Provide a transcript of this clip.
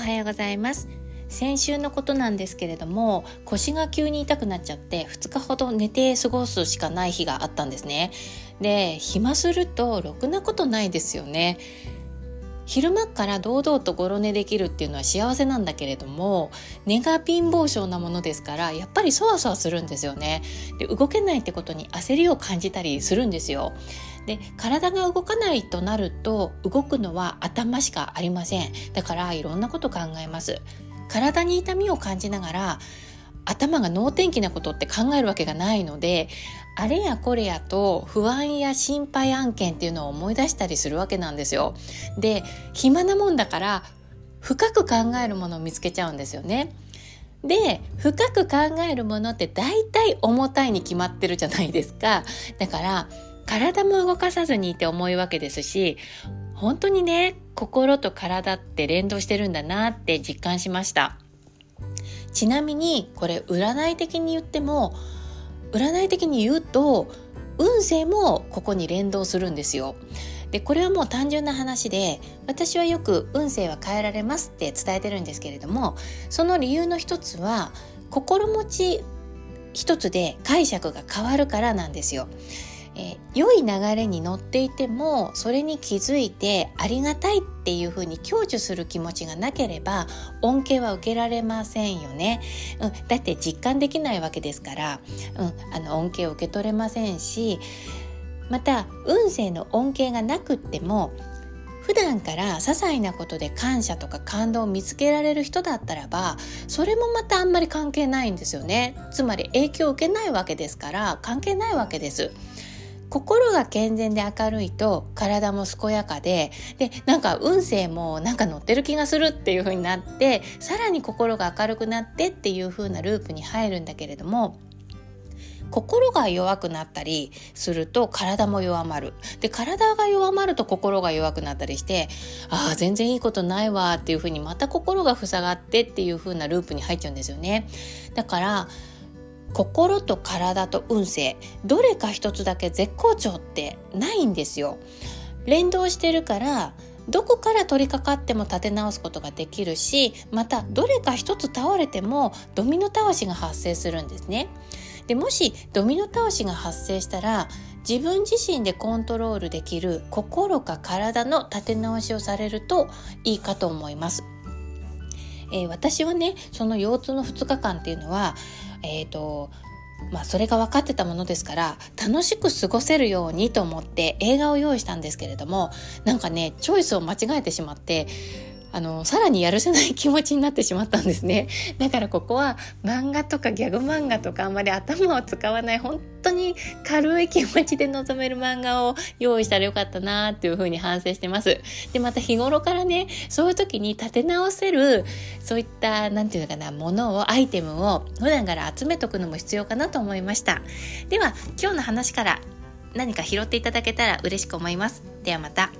おはようございます。先週のことなんですけれども腰が急に痛くなっちゃって2日ほど寝て過ごすしかない日があったんですね。で暇するとろくなことないですよね。昼間から堂々とごろ寝できるっていうのは幸せなんだけれども寝が貧乏症なものですからやっぱりそわそわするんですよね。で動けないってことに焦りを感じたりするんですよ。で体が動かないとなると動くのは頭しかありません。だからいろんなこと考えます。体に痛みを感じながら頭が脳天気なことって考えるわけがないのであれやこれやと不安や心配案件っていうのを思い出したりするわけなんですよ。で暇なもんだから深く考えるものを見つけちゃうんですよね。で深く考えるものって大体重たいに決まってるじゃないですか。だから体も動かさずにいて重いわけですし本当にね心と体って連動してるんだなって実感しました。ちなみにこれ占い的に言っても占い的に言うと運勢もここに連動するんですよ。でこれはもう単純な話で私はよく運勢は変えられますって伝えてるんですけれどもその理由の一つは心持ち一つで解釈が変わるからなんですよ。えー、良い流れに乗っていてもそれに気づいてありがたいっていうふうに享受する気持ちがなければ恩恵は受けられませんよね、うん、だって実感できないわけですから、うん、あの恩恵を受け取れませんしまた運勢の恩恵がなくっても普段から些細なことで感謝とか感動を見つけられる人だったらばそれもまたあんまり関係ないんですよね。つまり影響を受けないわけですから関係ないわけです。心が健全で明るいと体も健やかででなんか運勢もなんか乗ってる気がするっていう風になってさらに心が明るくなってっていう風なループに入るんだけれども心が弱くなったりすると体も弱まる。で、体が弱まると心が弱くなったりして、ああ、全然いいことないわっていうふうにまた心が塞がってっていう風なループに入っちゃうんですよね。だから、心と体と運勢どれか一つだけ絶好調ってないんですよ。連動してるからどこから取り掛かっても立て直すことができるしまたどれか一つ倒れてもドミノ倒しが発生するんですね。でもしドミノ倒しが発生したら自分自身でコントロールできる心か体の立て直しをされるといいかと思います、えー、私はねその腰痛の2日間っていうのはえ、ー、とまあそれが分かってたものですから楽しく過ごせるようにと思って映画を用意したんですけれどもなんかねチョイスを間違えてしまってあのさらにやるせない気持ちになってしまったんですね。だからここは漫画とかギャグ漫画とかあんまり頭を使わない本当に軽い気持ちで臨める漫画を用意したらよかったなっていうふうに反省してます。でまた日頃からねそういう時に立て直せるそういった何て言うのかなものをアイテムを普段から集めとくのも必要かなと思いました。では今日の話から何か拾っていただけたら嬉しく思います。ではまた。